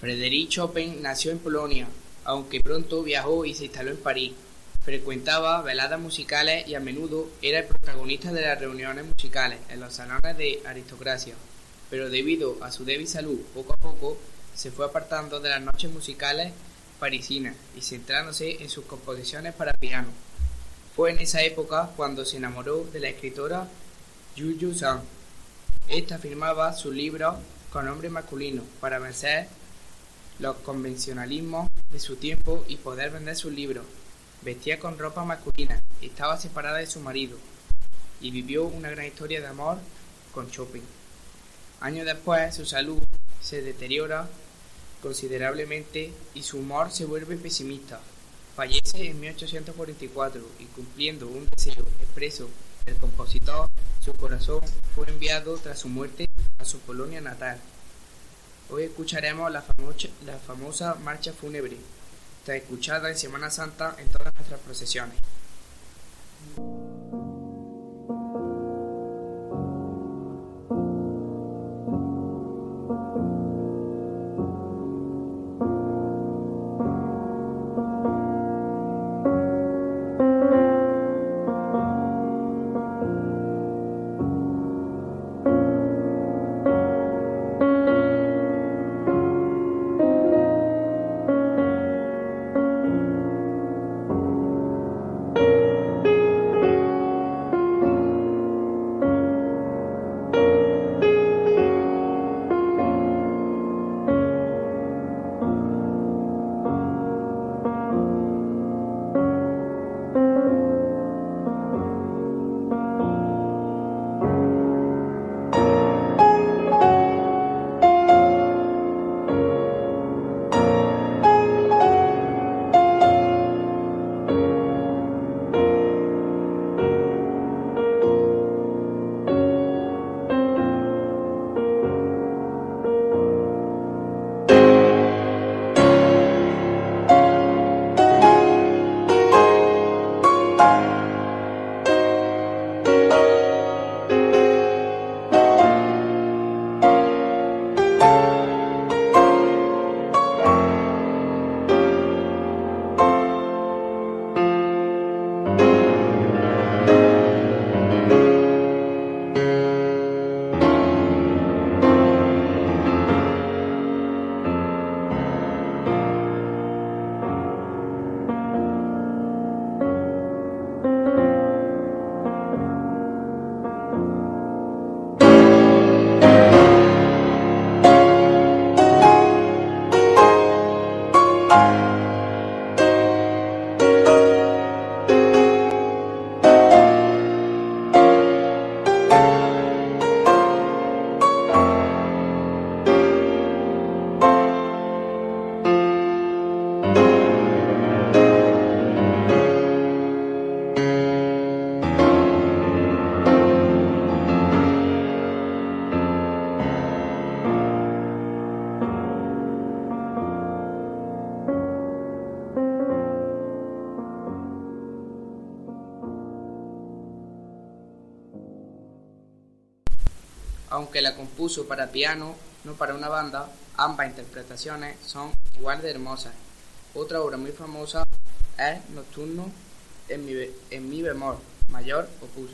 Frédéric Chopin nació en Polonia, aunque pronto viajó y se instaló en París. Frecuentaba veladas musicales y a menudo era el protagonista de las reuniones musicales en los salones de aristocracia. Pero debido a su débil salud, poco a poco se fue apartando de las noches musicales parisinas y centrándose en sus composiciones para piano. Fue en esa época cuando se enamoró de la escritora Yu Sang. Esta firmaba sus libros con nombre masculino para vencer los convencionalismos de su tiempo y poder vender sus libros. Vestía con ropa masculina, estaba separada de su marido y vivió una gran historia de amor con Chopin. Años después su salud se deteriora considerablemente y su humor se vuelve pesimista. Fallece en 1844 y cumpliendo un deseo expreso del compositor, su corazón fue enviado tras su muerte a su Polonia natal. Hoy escucharemos la, famosa marcha fúnebre, está escuchada en Semana Santa en todas nuestras procesiones. Aunque la compuso para piano, no para una banda, ambas interpretaciones son igual de hermosas. Otra obra muy famosa es Nocturno en mi, en mi bemol mayor opus.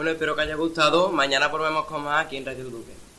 Bueno, espero que haya gustado. Mañana volvemos con más aquí en Radio Duque.